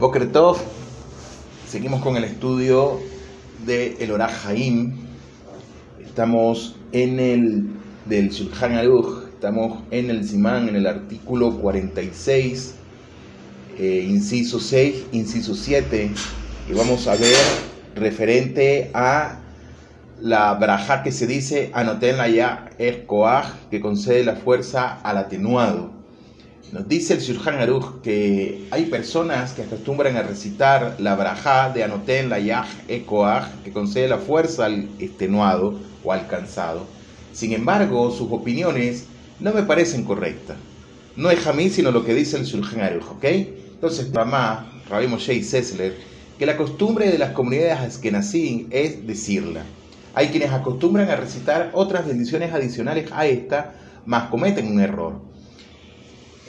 Boker Tov, seguimos con el estudio de El Orah Haim. Estamos en el del Shulchan Aruch, estamos en el Simán, en el artículo 46, eh, inciso 6, inciso 7, y vamos a ver referente a la braja que se dice Anoten ya es que concede la fuerza al atenuado. Nos dice el Shulchan Aruch que hay personas que acostumbran a recitar la braja de Anoten la Yah Ekoach, que concede la fuerza al extenuado o al cansado. Sin embargo, sus opiniones no me parecen correctas. No es mí, sino lo que dice el Shulchan Aruch, ¿ok? Entonces, Ramá, Rabbi Moshe y Sessler, que la costumbre de las comunidades askenazim es decirla. Hay quienes acostumbran a recitar otras bendiciones adicionales a esta, mas cometen un error.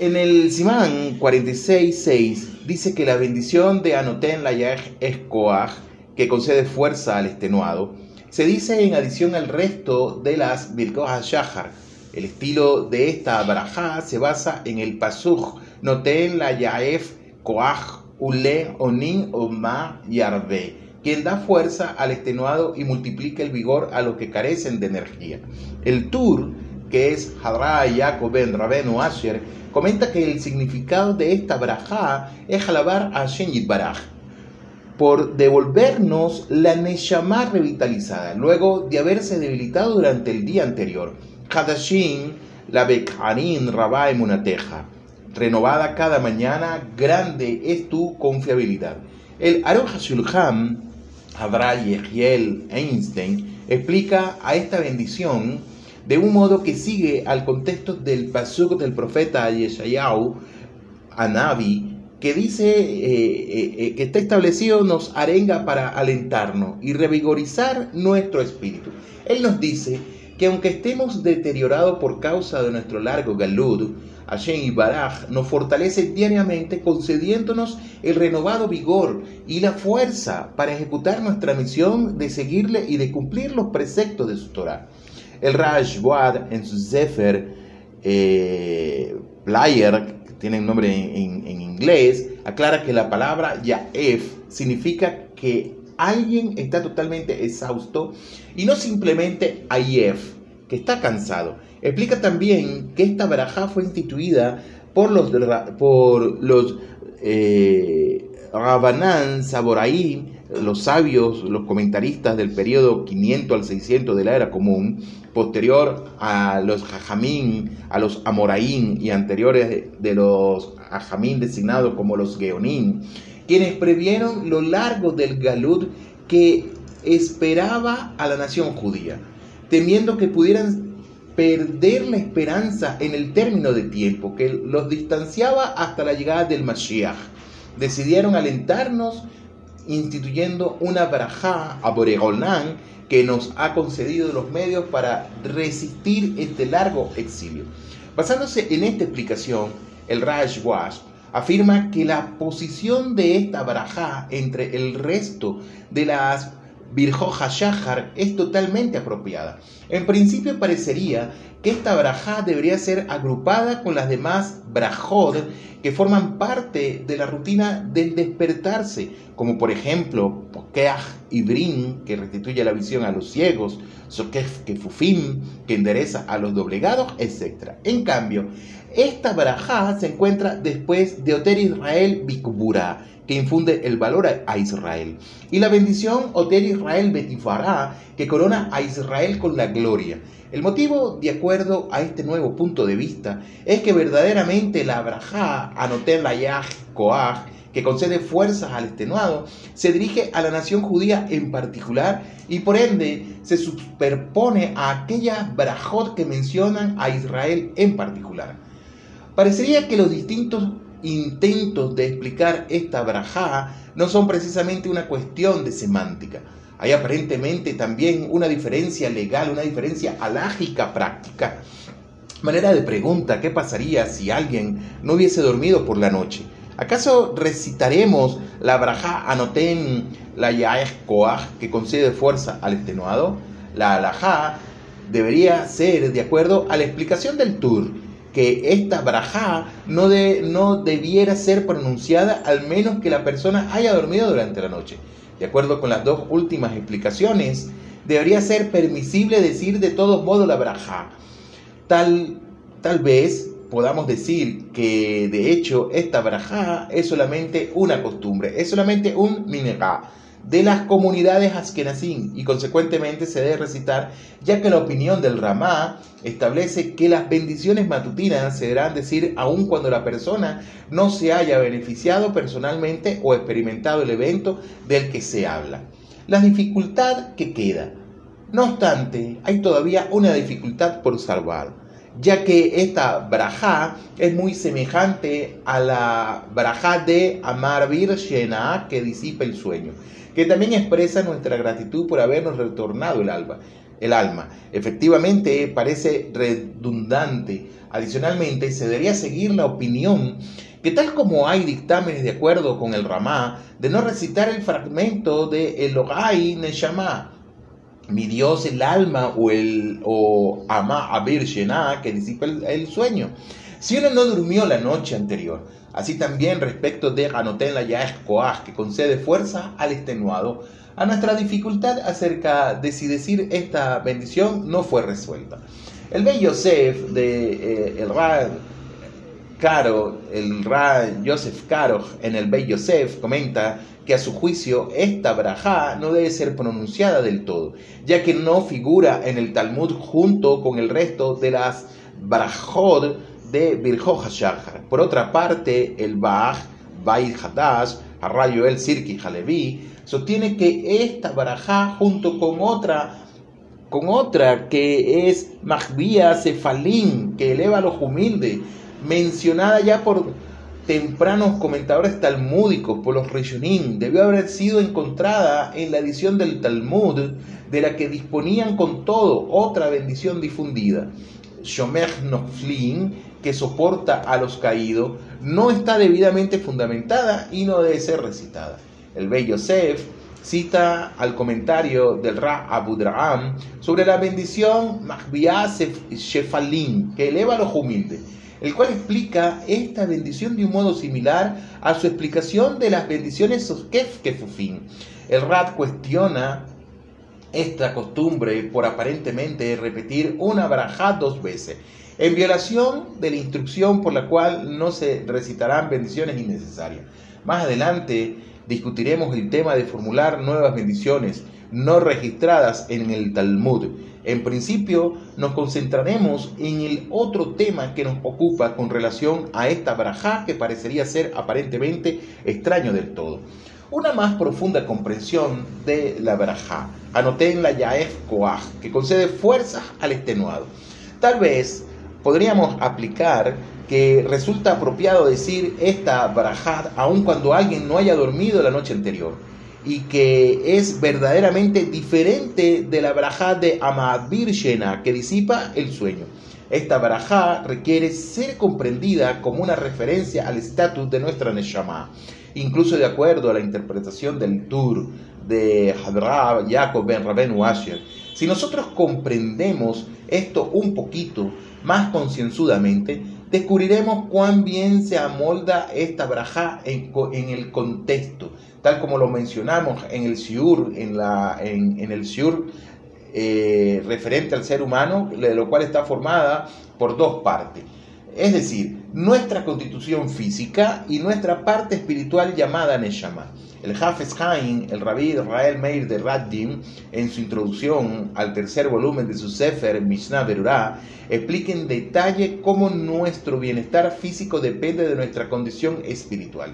En el Simán 46.6 dice que la bendición de Anoten la es Koach, que concede fuerza al extenuado, se dice en adición al resto de las Birkoach Shahar. El estilo de esta barajá se basa en el Pasuch Noten la Yaef Koach Ule Onin Oma Yarbe, quien da fuerza al extenuado y multiplica el vigor a los que carecen de energía. El Tur, que es Hadra Yaakov ben Rabenu Asher, comenta que el significado de esta barajá es alabar a Shen Baraj por devolvernos la Neshama revitalizada, luego de haberse debilitado durante el día anterior. Hadashin, la Bekarin Rabá Munateja, renovada cada mañana, grande es tu confiabilidad. El Aruch Shulchan, Hadra Yehiel Einstein, explica a esta bendición de un modo que sigue al contexto del pasuk del profeta Yeshayahu, Anabi, que dice eh, eh, eh, que está establecido nos arenga para alentarnos y revigorizar nuestro espíritu. Él nos dice que aunque estemos deteriorados por causa de nuestro largo galud, Hashem y Baraj nos fortalece diariamente concediéndonos el renovado vigor y la fuerza para ejecutar nuestra misión de seguirle y de cumplir los preceptos de su Torah. El Rajwad en su Zephyr eh, Player, que tiene un nombre en, inglés, aclara que la palabra Yaef significa que alguien está totalmente exhausto y no simplemente Ayef, que está cansado. Explica también que esta barajá fue instituida por los, por los eh, Rabanán Saboraí, los sabios, los comentaristas del periodo 500 al 600 de la era común, posterior a los Jajamín, a los Amoraín y anteriores de los Jajamín designados como los Geonín, quienes previeron lo largo del Galud que esperaba a la nación judía, temiendo que pudieran perder la esperanza en el término de tiempo que los distanciaba hasta la llegada del Mashiach. Decidieron alentarnos instituyendo una barajá a Boregolán que nos ha concedido los medios para resistir este largo exilio. Basándose en esta explicación, el Rajwash afirma que la posición de esta barajá entre el resto de las Virjoja Shahar es totalmente apropiada. En principio parecería que esta brajá debería ser agrupada con las demás brajot que forman parte de la rutina del despertarse, como por ejemplo Pokeach Ibrin, que restituye la visión a los ciegos, Sokef Kefufim, que endereza a los doblegados, etc. En cambio, esta brajá se encuentra después de Oter Israel Bikbura, infunde el valor a Israel, y la bendición Oter Israel Betifará, que corona a Israel con la gloria. El motivo, de acuerdo a este nuevo punto de vista, es que verdaderamente la Abrahá, Anotel la Yah Koach, que concede fuerzas al extenuado, se dirige a la nación judía en particular y por ende se superpone a aquellas brajot que mencionan a Israel en particular. Parecería que los distintos intentos de explicar esta brajá no son precisamente una cuestión de semántica, hay aparentemente también una diferencia legal, una diferencia alágica práctica. Manera de pregunta, ¿qué pasaría si alguien no hubiese dormido por la noche? ¿Acaso recitaremos la braja anoten la yaech koach que concede fuerza al extenuado? La alajá debería ser de acuerdo a la explicación del tur, que esta brajá no, de, no debiera ser pronunciada al menos que la persona haya dormido durante la noche. De acuerdo con las dos últimas explicaciones, debería ser permisible decir de todos modos la brajá. Tal, tal vez podamos decir que de hecho esta brajá es solamente una costumbre, es solamente un minegá de las comunidades askenazín y consecuentemente se debe recitar, ya que la opinión del Ramá establece que las bendiciones matutinas se deberán decir aun cuando la persona no se haya beneficiado personalmente o experimentado el evento del que se habla. La dificultad que queda. No obstante, hay todavía una dificultad por salvar ya que esta brajá es muy semejante a la brajá de Amar Shena que disipa el sueño que también expresa nuestra gratitud por habernos retornado el alma. El alma. Efectivamente, parece redundante. Adicionalmente, se debería seguir la opinión que tal como hay dictámenes de acuerdo con el Ramá, de no recitar el fragmento de Elogai Neshama, mi Dios el alma o el o Ama Abir Shena, que disipa el sueño. Si uno no durmió la noche anterior, Así también respecto de Anoten la Yaesh que concede fuerza al extenuado, a nuestra dificultad acerca de si decir esta bendición no fue resuelta. El Bey Yosef de eh, el Ra Caro, el Ra Yosef Caro en el Bey Yosef comenta que a su juicio esta brajá no debe ser pronunciada del todo, ya que no figura en el Talmud junto con el resto de las brajot de Birjo Por otra parte, el Bach, Bait Hadash, Arrayo El Sirki Halevi, sostiene que esta barajá junto con otra con otra que es Mahbia Sefalín, que eleva a los humildes, mencionada ya por tempranos comentadores talmúdicos, por los Rishonim, debió haber sido encontrada en la edición del Talmud, de la que disponían con todo otra bendición difundida. Shomer Noflin, que soporta a los caídos no está debidamente fundamentada y no debe ser recitada. El Bey Yosef cita al comentario del Ra Abudraham sobre la bendición Mahbiasef Shefalin, que eleva a los humildes, el cual explica esta bendición de un modo similar a su explicación de las bendiciones Soskef Kefufin. El Ra cuestiona esta costumbre por aparentemente repetir una barajá dos veces en violación de la instrucción por la cual no se recitarán bendiciones innecesarias. Más adelante discutiremos el tema de formular nuevas bendiciones no registradas en el Talmud. En principio nos concentraremos en el otro tema que nos ocupa con relación a esta barajá que parecería ser aparentemente extraño del todo. Una más profunda comprensión de la barajá. Anoté en la Yaef Koach, que concede fuerzas al extenuado. Tal vez podríamos aplicar que resulta apropiado decir esta barajat aun cuando alguien no haya dormido la noche anterior y que es verdaderamente diferente de la barajá de Amadbir Shena que disipa el sueño. Esta barajá requiere ser comprendida como una referencia al estatus de nuestra Neshama, incluso de acuerdo a la interpretación del Tur de Hadrab Jacob ben Raben Washer. Si nosotros comprendemos esto un poquito, más concienzudamente, descubriremos cuán bien se amolda esta braja en, el contexto, tal como lo mencionamos en el Siur, en, el Siur eh, referente al ser humano, de lo cual está formada por dos partes. Es decir, nuestra constitución física y nuestra parte espiritual llamada Neshama. El Hafez Haim, el rabí Israel Meir de Raddim, en su introducción al tercer volumen de su Sefer Mishnah Berurah, explica en detalle cómo nuestro bienestar físico depende de nuestra condición espiritual.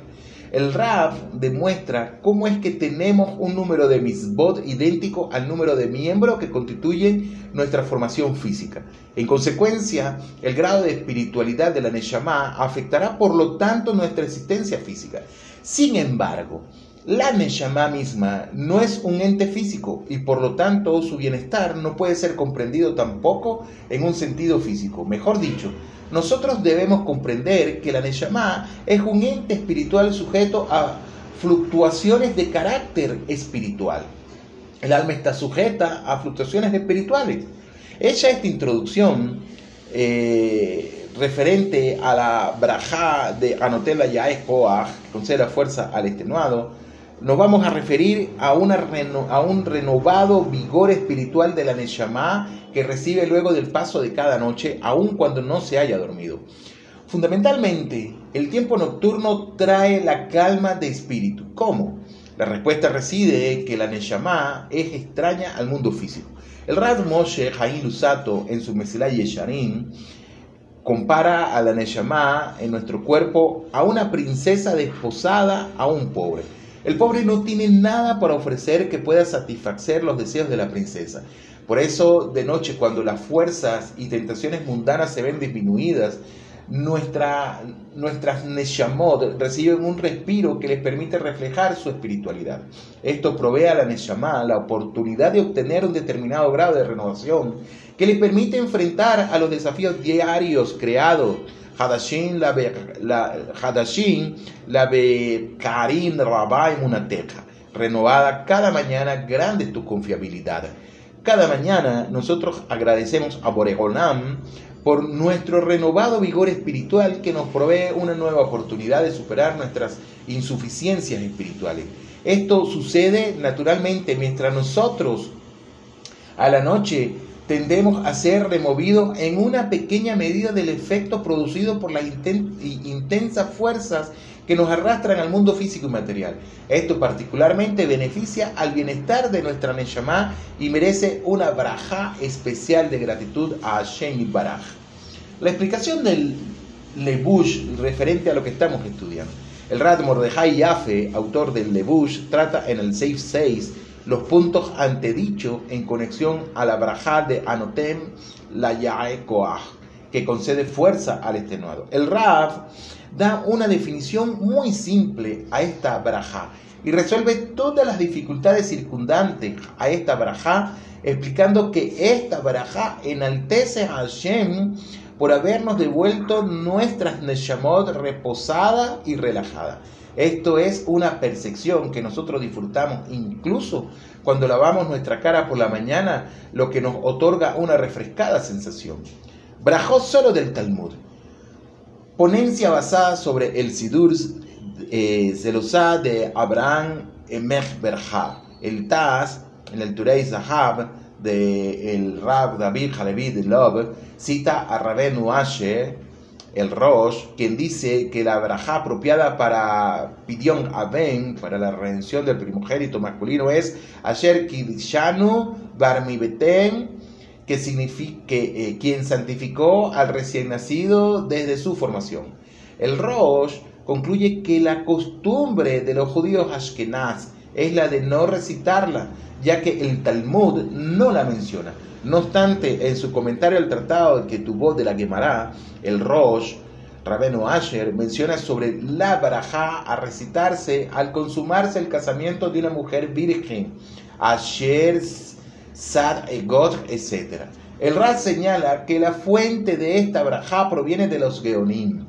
El Rab demuestra cómo es que tenemos un número de misbot idéntico al número de miembros que constituyen nuestra formación física. En consecuencia, el grado de espiritualidad de la Neshama afectará por lo tanto nuestra existencia física. Sin embargo, la Neshama misma no es un ente físico y por lo tanto su bienestar no puede ser comprendido tampoco en un sentido físico. Mejor dicho, nosotros debemos comprender que la Neshama es un ente espiritual sujeto a fluctuaciones de carácter espiritual. El alma está sujeta a fluctuaciones espirituales. Hecha esta introducción, eh, referente a la braja de Anotela Yaes Koach, concede fuerza al extenuado, nos vamos a referir a, un renovado vigor espiritual de la Neshama que recibe luego del paso de cada noche, aun cuando no se haya dormido. Fundamentalmente, el tiempo nocturno trae la calma de espíritu. ¿Cómo? La respuesta reside en que la Neshama es extraña al mundo físico. El Rad Moshe Haim Lusato en su Mesilá Yesharim compara a la Neshama en nuestro cuerpo a una princesa desposada a un pobre. El pobre no tiene nada para ofrecer que pueda satisfacer los deseos de la princesa. Por eso, de noche, cuando las fuerzas y tentaciones mundanas se ven disminuidas, nuestra, nuestras Neshamot reciben un respiro que les permite reflejar su espiritualidad. Esto provee a la Neshamah la oportunidad de obtener un determinado grado de renovación que les permite enfrentar a los desafíos diarios creados. La, la Bekarim Rabai Munateja. Renovada cada mañana, grande tu confiabilidad. Cada mañana nosotros agradecemos a Boregonam por nuestro renovado vigor espiritual que nos provee una nueva oportunidad de superar nuestras insuficiencias espirituales. Esto sucede naturalmente mientras nosotros a la noche tendemos a ser removidos en una pequeña medida del efecto producido por las intensas fuerzas que nos arrastran al mundo físico y material. Esto particularmente beneficia al bienestar de nuestra Neshama y merece una braja especial de gratitud a Hashem Baraj. La explicación del Lebush referente a lo que estamos estudiando. El Rad Mordejai Yafe, autor del Lebush, trata en el Seif 6 los puntos antedichos en conexión a la braja de Anotem la Yae que concede fuerza al extenuado. El Rav da una definición muy simple a esta braja y resuelve todas las dificultades circundantes a esta braja, explicando que esta braja enaltece a Hashem por habernos devuelto nuestras Neshamot reposada y relajada. Esto es una percepción que nosotros disfrutamos incluso cuando lavamos nuestra cara por la mañana, lo que nos otorga una refrescada sensación. Brajó solo del Talmud. Ponencia basada sobre el Sidur eh, de Abraham Emech Berja. El Taz, en el Turei Zahab, de el Rab David Halevi de Love, cita a Rabenu Asher, el Rosh, quien dice que la braja apropiada para Pidion Aben, para la redención del primogénito masculino, es Asher Kidishanu Barmibeten, que significa eh, quien santificó al recién nacido desde su formación. El Rosh concluye que la costumbre de los judíos ashkenaz es la de no recitarla, ya que el Talmud no la menciona. No obstante, en su comentario al tratado que tuvo de la Gemara, el Rosh, Rabeno Asher, menciona sobre la barajá a recitarse al consumarse el casamiento de una mujer virgen, Asher, Sad, Egot, etc. El Raz señala que la fuente de esta barajá proviene de los Geonim.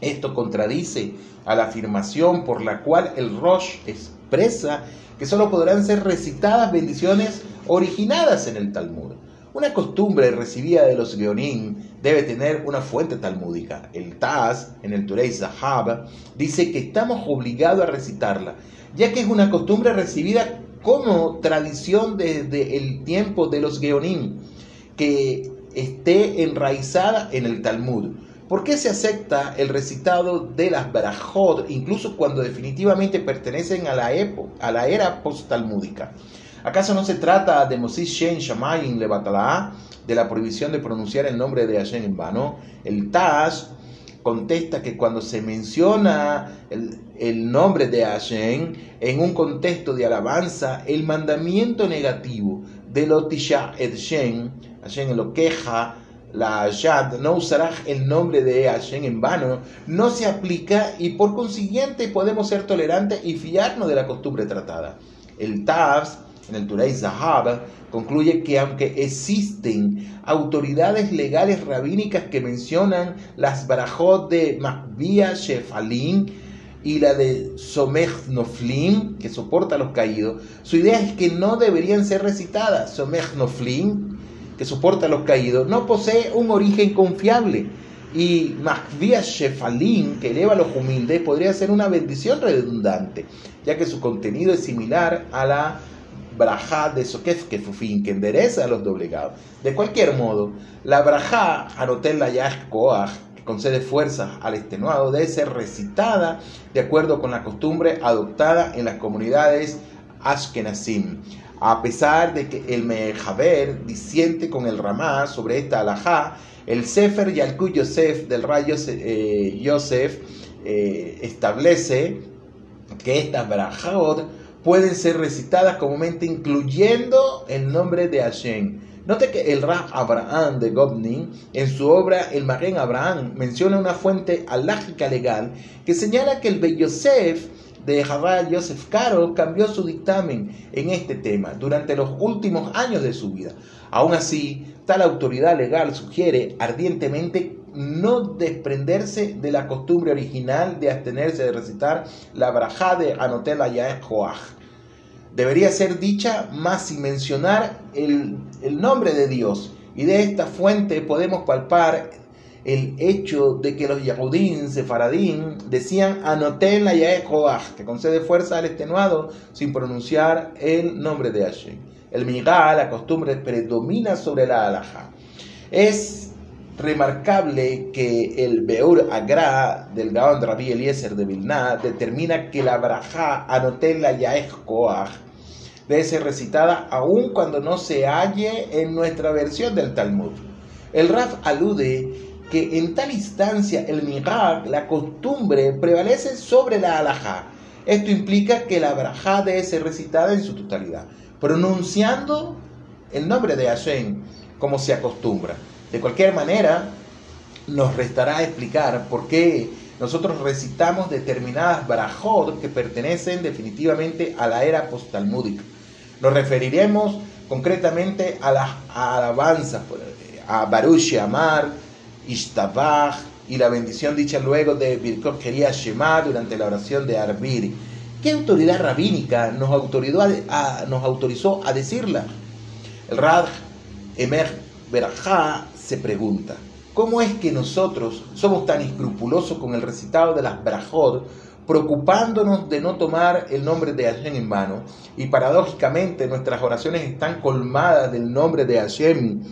Esto contradice a la afirmación por la cual el Rosh expresa que solo podrán ser recitadas bendiciones originadas en el Talmud. Una costumbre recibida de los Geonim debe tener una fuente talmúdica. El Taz, en el Turei Zahab, dice que estamos obligados a recitarla, ya que es una costumbre recibida como tradición desde el tiempo de los Geonim, que esté enraizada en el Talmud. ¿Por qué se acepta el recitado de las Barajot incluso cuando definitivamente pertenecen a la, a la era post-talmúdica? ¿Acaso no se trata de Moses Shen Shamayim Levatala, de la prohibición de pronunciar el nombre de Hashem en vano? El Tash contesta que cuando se menciona el, nombre de Hashem en un contexto de alabanza, el mandamiento negativo de Lotisha Ed Shen, Hashem lo queja, la Ayad, no usará el nombre de Hashem en vano, no se aplica y por consiguiente podemos ser tolerantes y fiarnos de la costumbre tratada. El Tavs, en el Turei Zahab, concluye que aunque existen autoridades legales rabínicas que mencionan las barajot de Mahbia Shefalim y la de Somech Noflim, que soporta a los caídos, su idea es que no deberían ser recitadas. Somech Noflim que soporta a los caídos, no posee un origen confiable, y Makvia Shefalin, que eleva a los humildes, podría ser una bendición redundante, ya que su contenido es similar a la Brajá de Sokef que endereza a los doblegados. De cualquier modo, la Brajá, Anotel la Koach, que concede fuerza al extenuado, debe ser recitada de acuerdo con la costumbre adoptada en las comunidades Ashkenazim. A pesar de que el Mejaber disiente con el Ramá sobre esta alajá, el Sefer Yalkut Yosef del Ray eh, Yosef eh, establece que estas brajot pueden ser recitadas comúnmente incluyendo el nombre de Hashem. Note que el Rab Abraham de Gobnin, en su obra El Magen Abraham, menciona una fuente alágica legal que señala que el Beyosef de Jabal Joseph Caro cambió su dictamen en este tema durante los últimos años de su vida. Aún así, tal autoridad legal sugiere ardientemente no desprenderse de la costumbre original de abstenerse de recitar la brajá de Anotel Ayaeh Joach. Debería ser dicha más sin mencionar el, el nombre de Dios. Y de esta fuente podemos palpar el hecho de que los Yahudín, Sefaradín, decían Anotel Ayaeh Joach, que concede fuerza al extenuado sin pronunciar el nombre de Hashem. El Migá, la costumbre, predomina sobre la alhaja. Es remarcable que el Beur Agra del Gaon Rabbi Eliezer de Vilna determina que la Braja Anotela Yaech Koach debe ser recitada aun cuando no se halle en nuestra versión del Talmud. El Raf alude que en tal instancia el Migag, la costumbre, prevalece sobre la alajá. Esto implica que la Braja debe ser recitada en su totalidad, pronunciando el nombre de Hashem como se acostumbra. De cualquier manera, nos restará explicar por qué nosotros recitamos determinadas barajot que pertenecen definitivamente a la era postalmúdica. Nos referiremos concretamente a las alabanzas, a Baruch Amar, Ishtabach y la bendición dicha luego de Birkot Keria Shema durante la oración de Arbir. ¿Qué autoridad rabínica nos autorizó a, decirla? El Rad Emer Berajá se pregunta, ¿cómo es que nosotros somos tan escrupulosos con el recitado de las brajot, preocupándonos de no tomar el nombre de Hashem en vano? Y paradójicamente nuestras oraciones están colmadas del nombre de Hashem.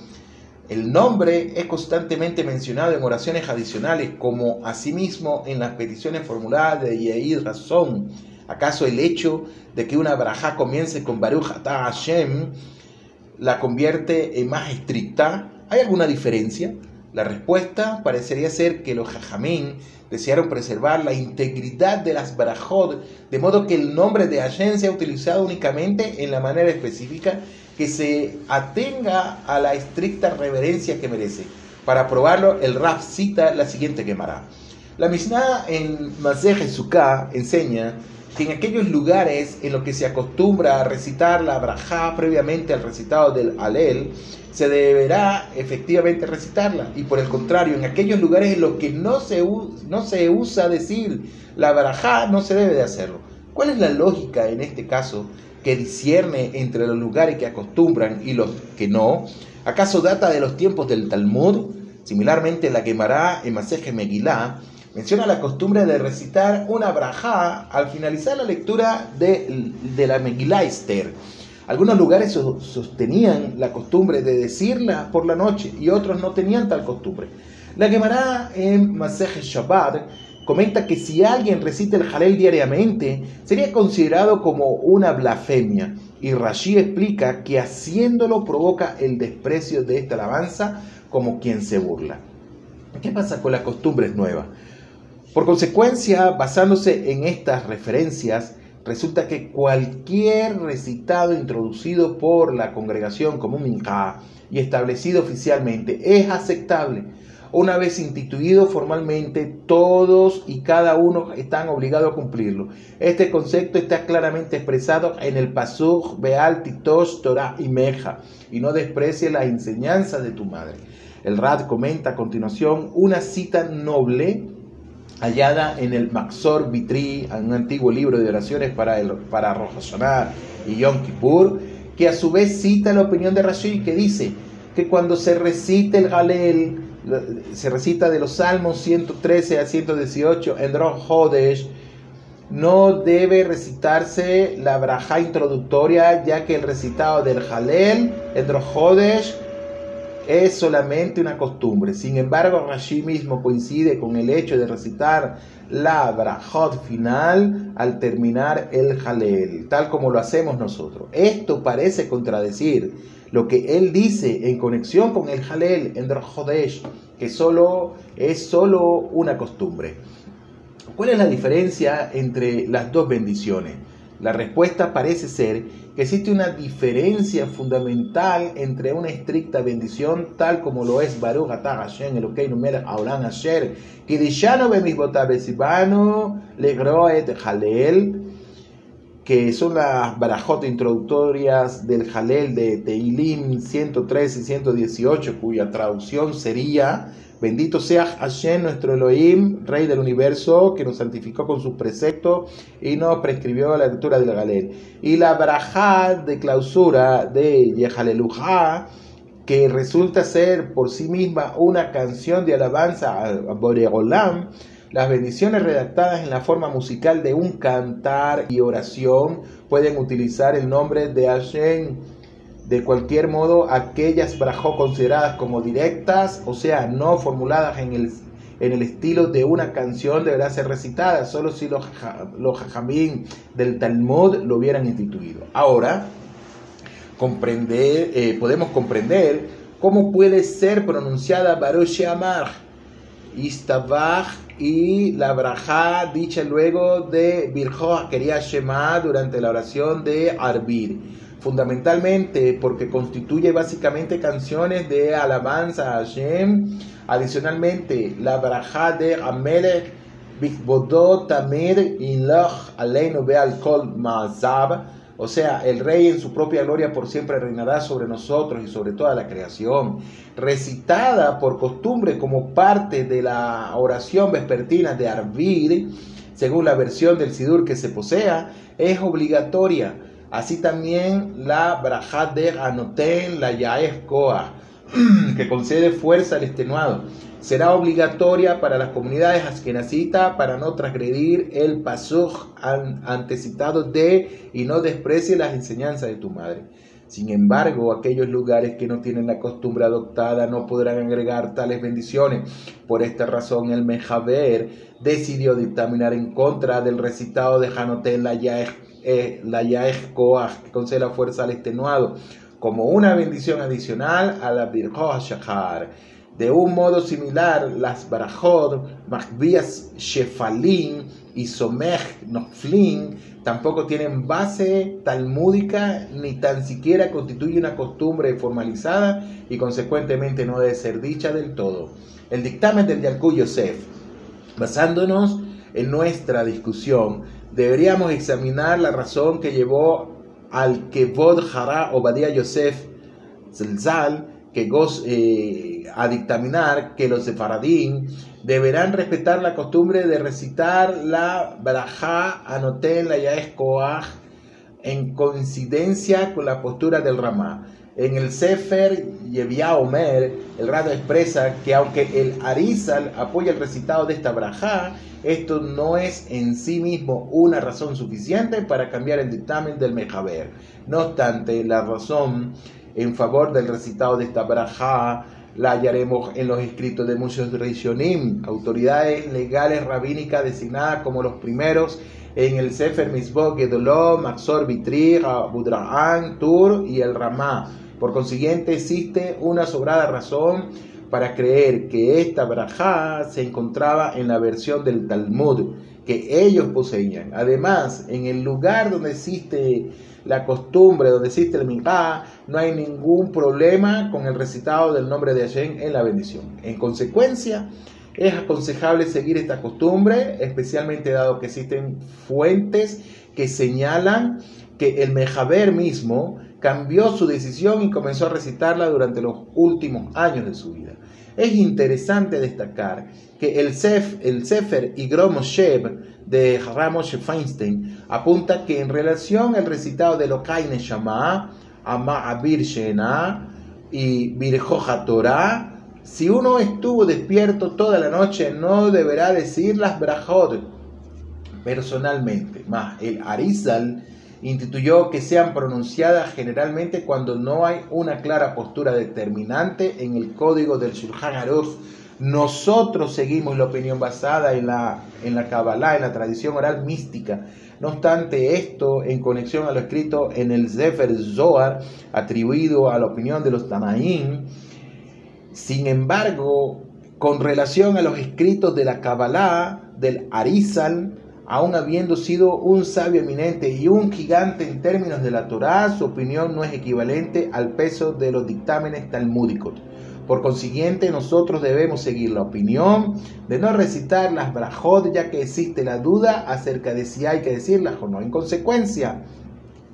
El nombre es constantemente mencionado en oraciones adicionales, como asimismo en las peticiones formuladas de Yehid Razón. ¿Acaso el hecho de que una braja comience con Baruch Atah Hashem la convierte en más estricta? ¿Hay alguna diferencia? La respuesta parecería ser que los jajamín desearon preservar la integridad de las barajot, de modo que el nombre de Hashem sea utilizado únicamente en la manera específica que se atenga a la estricta reverencia que merece. Para probarlo, el Raf cita la siguiente quemará. La Mishnah en Masej Sukkah enseña que en aquellos lugares en los que se acostumbra a recitar la brajá previamente al recitado del alel, se deberá efectivamente recitarla. Y por el contrario, en aquellos lugares en los que no se, no se usa decir la brajá, no se debe de hacerlo. ¿Cuál es la lógica en este caso que discierne entre los lugares que acostumbran y los que no? ¿Acaso data de los tiempos del Talmud? Similarmente, la quemará en Maseje Megilá menciona la costumbre de recitar una brajá al finalizar la lectura de, la Megilá Esther. Algunos lugares sostenían la costumbre de decirla por la noche y otros no tenían tal costumbre. La Gemara en Masej Shabbat comenta que si alguien recita el Jalel diariamente, sería considerado como una blasfemia. Y Rashi explica que haciéndolo provoca el desprecio de esta alabanza como quien se burla. ¿Qué pasa con las costumbres nuevas? Por consecuencia, basándose en estas referencias, resulta que cualquier recitado introducido por la congregación como un minja y establecido oficialmente es aceptable. Una vez instituido formalmente, todos y cada uno están obligados a cumplirlo. Este concepto está claramente expresado en el Pasuk Beal Titos Torah y Meja, y no desprecie la enseñanza de tu madre. El Rad comenta a continuación una cita noble hallada en el Maxor Vitri, un antiguo libro de oraciones para, el, para y Yom Kippur, que a su vez cita la opinión de Rashi que dice que cuando se recite el Galel se recita de los Salmos 113 a 118 en Drog Hodesh, no debe recitarse la braja introductoria, ya que el recitado del Halel en Drog Hodesh es solamente una costumbre. Sin embargo, Rashi mismo coincide con el hecho de recitar la brajot final al terminar el Halel, tal como lo hacemos nosotros. Esto parece contradecir lo que él dice en conexión con el Halel en Drojodesh, que solo es solo una costumbre. ¿Cuál es la diferencia entre las dos bendiciones? La respuesta parece ser que existe una diferencia fundamental entre una estricta bendición tal como lo es Baruch Atah Hashem Elokeinu Melech Aulan Asher Kidishano Bemisbotab Besibano Legroet Halel que son las barajotas introductorias del Halel de Teilim 113 y 118, cuya traducción sería Bendito sea Hashem, nuestro Elohim, Rey del universo, que nos santificó con sus preceptos y nos prescribió la lectura del Halel. Y la barajá de clausura de Yehalelujá, que resulta ser por sí misma una canción de alabanza a Boreolam, las bendiciones redactadas en la forma musical de un cantar y oración pueden utilizar el nombre de Hashem. De cualquier modo, aquellas brajó consideradas como directas, o sea, no formuladas en el, en el estilo de una canción, deberá ser recitada, solo si los, los jajamín del Talmud lo hubieran instituido. Ahora, comprender, eh, podemos comprender cómo puede ser pronunciada Baruch Amar, Istabach y la braja dicha luego de Birjo quería Shema durante la oración de Arbir. Fundamentalmente porque constituye básicamente canciones de alabanza a Hashem. Adicionalmente, la braja de Amelech Bikbodot Tamir Inloch Aleinu Beal Kol Mazab o sea, el rey en su propia gloria por siempre reinará sobre nosotros y sobre toda la creación. Recitada por costumbre como parte de la oración vespertina de Arvid, según la versión del Sidur que se posea, es obligatoria. Así también la Brajat de Anoten, la Yaes Koah, que concede fuerza al extenuado será obligatoria para las comunidades askenazita para no transgredir el pasuj antecitado de y no desprecie las enseñanzas de tu madre. Sin embargo, aquellos lugares que no tienen la costumbre adoptada no podrán agregar tales bendiciones. Por esta razón, el Mejaber decidió dictaminar en contra del recitado de Hanoten la Yaej, eh, Koach, que concede la fuerza al extenuado, como una bendición adicional a la Shahar. De un modo similar, las Barajot, Magbias Shefalim y Somech Noflin tampoco tienen base talmúdica ni tan siquiera constituye una costumbre formalizada y consecuentemente no debe ser dicha del todo. El dictamen del Yalkut Yosef, basándonos en nuestra discusión, deberíamos examinar la razón que llevó al Kevod Hara Obadiah Yosef Zelzal que eh, a dictaminar que los sefaradín deberán respetar la costumbre de recitar la barajá anoten la yaes en coincidencia con la postura del ramá. En el Sefer Yevia Omer, el Rado expresa que aunque el Arizal apoya el recitado de esta barajá, esto no es en sí mismo una razón suficiente para cambiar el dictamen del Mejaber. No obstante, la razón en favor del recitado de esta braja la hallaremos en los escritos de muchos Rishonim, autoridades legales rabínicas designadas como los primeros en el Sefer Misbok, Gedoló, Maxor, Vitri, Budraán, Tur y el Ramá. Por consiguiente, existe una sobrada razón para creer que esta braja se encontraba en la versión del Talmud que ellos poseían. Además, en el lugar donde existe la costumbre, donde existe el minjá, no hay ningún problema con el recitado del nombre de Hashem en la bendición. En consecuencia, es aconsejable seguir esta costumbre, especialmente dado que existen fuentes que señalan que el Mejaber mismo cambió su decisión y comenzó a recitarla durante los últimos años de su vida. Es interesante destacar que el, Sef, el Sefer Igrom de Ramos Feinstein apunta que en relación al recitado de Lokai Shama, Ama Abir Shena y Birjoja Torah, Si uno estuvo despierto toda la noche, no deberá decir las brajot personalmente. Más, el Arizal instituyó que sean pronunciadas generalmente cuando no hay una clara postura determinante en el código del Shulchan Aruch. Nosotros seguimos la opinión basada en la, en la Kabbalah, en la tradición oral mística. No obstante esto, en conexión a lo escrito en el Sefer Zohar, atribuido a la opinión de los Tamaim, sin embargo, con relación a los escritos de la Kabbalah, del Arizal, aun habiendo sido un sabio eminente y un gigante en términos de la Torá, su opinión no es equivalente al peso de los dictámenes talmúdicos. Por consiguiente, nosotros debemos seguir la opinión de no recitar las brajot, ya que existe la duda acerca de si hay que decirlas o no. En consecuencia,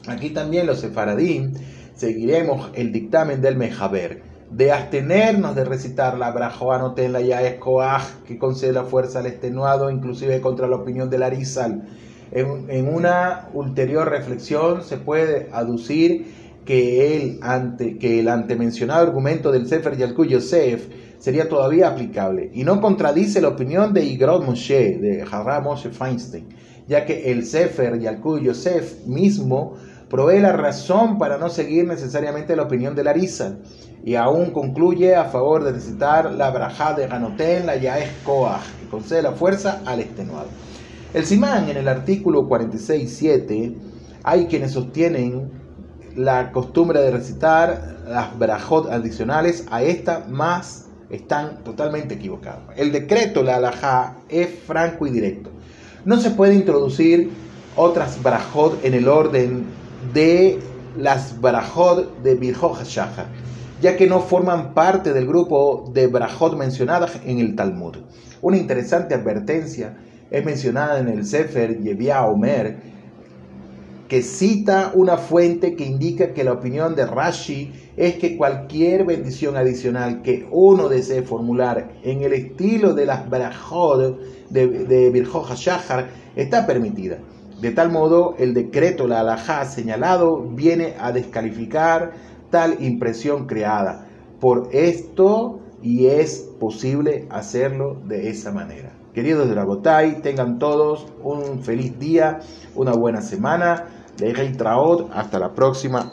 aquí también los sefaradín seguiremos el dictamen del Mejaber de abstenernos de recitar la brajoanoten la ya que concede la fuerza al extenuado, inclusive contra la opinión del Arizal. En, una ulterior reflexión se puede aducir que el, ante, que el antemencionado argumento del Sefer Yalkut Yosef sería todavía aplicable y no contradice la opinión de Igrod Moshe, de Harra Moshe Feinstein, ya que el Sefer Yalkut Yosef mismo provee la razón para no seguir necesariamente la opinión del Arizal y aún concluye a favor de recitar la brajá de Ganotén, la Yaes Koach, que concede la fuerza al extenuado. El Simán, en el artículo 46.7, hay quienes sostienen la costumbre de recitar las brajot adicionales a esta, más están totalmente equivocados. El decreto, la alajá, es franco y directo. No se puede introducir otras brajot en el orden de las brajot de Birjot ya que no forman parte del grupo de Brajot mencionadas en el Talmud. Una interesante advertencia es mencionada en el Sefer Yevia Omer, que cita una fuente que indica que la opinión de Rashi es que cualquier bendición adicional que uno desee formular en el estilo de las Brajot de, de Birjot está permitida. De tal modo, el decreto, la alajá señalado, viene a descalificar tal impresión creada por esto y es posible hacerlo de esa manera. Queridos de la Gotay, tengan todos un feliz día, una buena semana. De Traot, hasta la próxima.